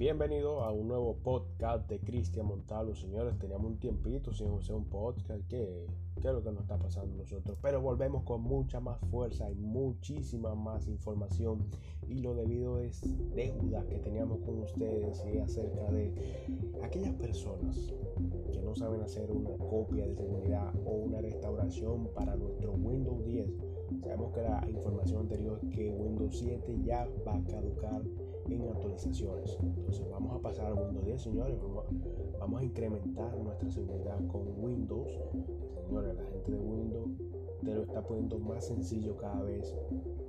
Bienvenido a un nuevo podcast de Cristian Montalvo. Señores, teníamos un tiempito sin hacer un podcast. ¿Qué, ¿Qué es lo que nos está pasando a nosotros? Pero volvemos con mucha más fuerza y muchísima más información. Y lo debido es deuda que teníamos con ustedes y acerca de aquellas personas que no saben hacer una copia de seguridad o una restauración para nuestro Windows 10. Sabemos que la información anterior es que Windows 7 ya va a caducar en actualizaciones. Entonces vamos a pasar a Windows 10, señores. Vamos a, incrementar nuestra seguridad con Windows. Señores, la gente de Windows te lo está poniendo más sencillo cada vez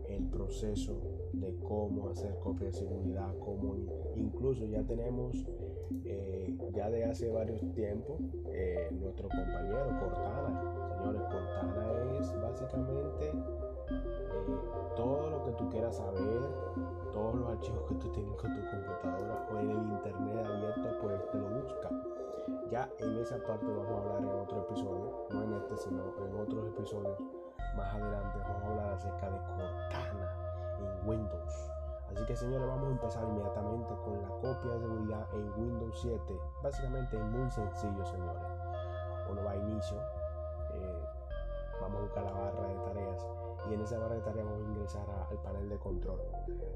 el proceso de cómo hacer copia de seguridad, cómo incluso ya tenemos eh, ya de hace varios tiempos eh, nuestro compañero Cortana archivos que tú tienes con tu computadora o en el internet abierto, pues te lo busca. Ya en esa parte vamos a hablar en otro episodio, no en este, sino en otros episodios más adelante. Vamos a hablar acerca de Cortana en Windows. Así que señores, vamos a empezar inmediatamente con la copia de seguridad en Windows 7. Básicamente es muy sencillo, señores. Uno va a inicio, eh, vamos a buscar la barra de tareas y en esa barra de tareas vamos a ingresar al panel de control.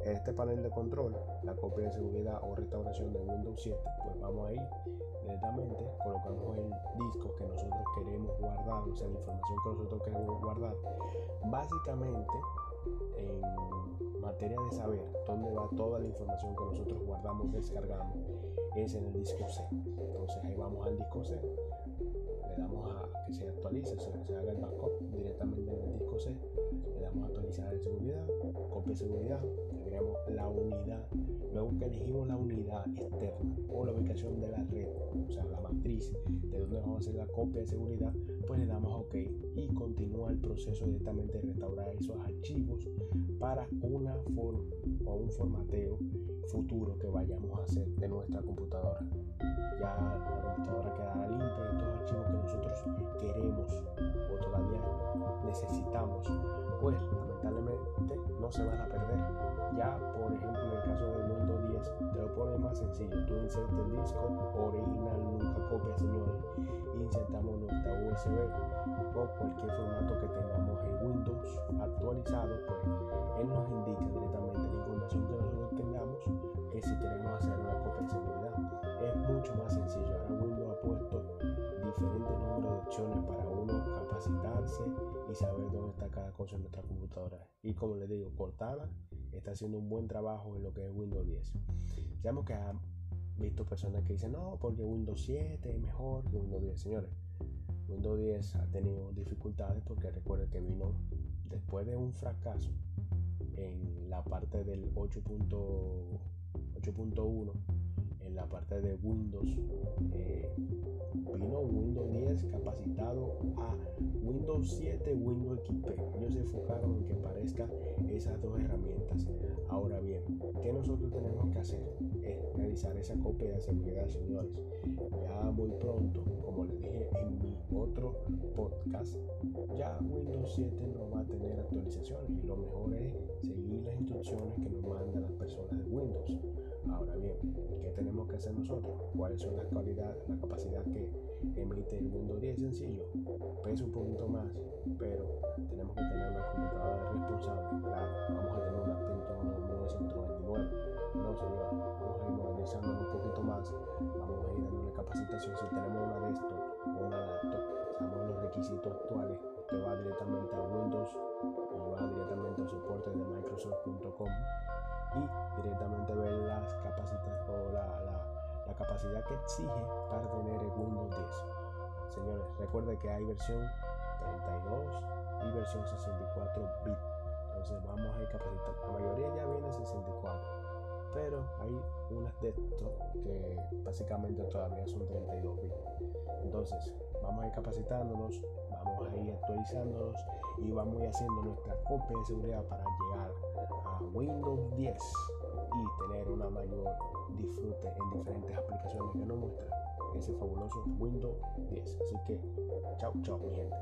En este panel de control, la copia de seguridad o restauración de Windows 7, pues vamos a ir directamente, colocamos el disco que nosotros queremos guardar, o sea, la información que nosotros queremos guardar. Básicamente, en materia de saber dónde va toda la información que nosotros guardamos, descargamos, es en el disco C. Entonces ahí vamos al disco C, le damos a que se actualice, se, se haga el backup directamente en el disco C actualizar en seguridad, copia de seguridad, agregamos la unidad, luego que elegimos la unidad externa o la ubicación de la red, o sea, la matriz de donde vamos a hacer la copia de seguridad, pues le damos OK y continúa el proceso directamente de restaurar esos archivos para una forma o un formateo futuro que vayamos a hacer de nuestra computadora. Ya la computadora quedará necesitamos pues lamentablemente no se van a perder. Ya, por ejemplo, en el caso del mundo 10, te lo pone más sencillo. Tú insertas el disco original, nunca copia, señores. Insertamos nuestra USB o cualquier formato que tengamos en Windows actualizado, pues él nos indica directamente la información que nosotros tengamos que si en nuestra computadora. Y como les digo, Cortana está haciendo un buen trabajo en lo que es Windows 10. Sabemos que han visto personas que dicen, no, porque Windows 7 es mejor que Windows 10. Señores, Windows 10 ha tenido dificultades porque recuerden que vino después de un fracaso en la parte del 8.1 en la parte de Windows eh, vino Windows 10 capacitado a Windows 7, Windows XP. Ellos se enfocaron en que parezca esas dos herramientas. Ahora bien, ¿qué nosotros tenemos que hacer? Es realizar esa copia de seguridad, señores. Ya muy pronto, como les dije en mi otro podcast, ya Windows 7 no va a tener actualizaciones y lo mejor es seguir las instrucciones que nos mandan las personas de Windows. Ahora bien, ¿qué tenemos que hacer nosotros? ¿Cuáles son las cualidades, la capacidad que emite el Windows 10? Sencillo, pesa un poquito más, pero tenemos que tener una computadora responsable. Claro, vamos a tener una Pentium 999. No, señor, vamos a ir modernizando un poquito más. Vamos a ir dándole capacitación. Si tenemos una desktop o una laptop, sabemos los requisitos actuales. Usted va directamente a Windows y va directamente al soporte de Microsoft.com y directamente ver las capacidades o la, la, capacidad que exige para tener el Windows 10. Señores, recuerden que hay versión 32 y versión 64 bit. Entonces vamos a ir capacitando. La mayoría ya viene 64, pero hay unas de estos que básicamente todavía son 32 bits. Entonces vamos a ir capacitándonos, vamos a ir actualizándonos y vamos a ir haciendo nuestra copia de seguridad para llegar a Windows 10 y tener una mayor disfrute en diferentes aplicaciones que nos muestra ese fabuloso Windows 10. Así que, chao, chao, mi gente.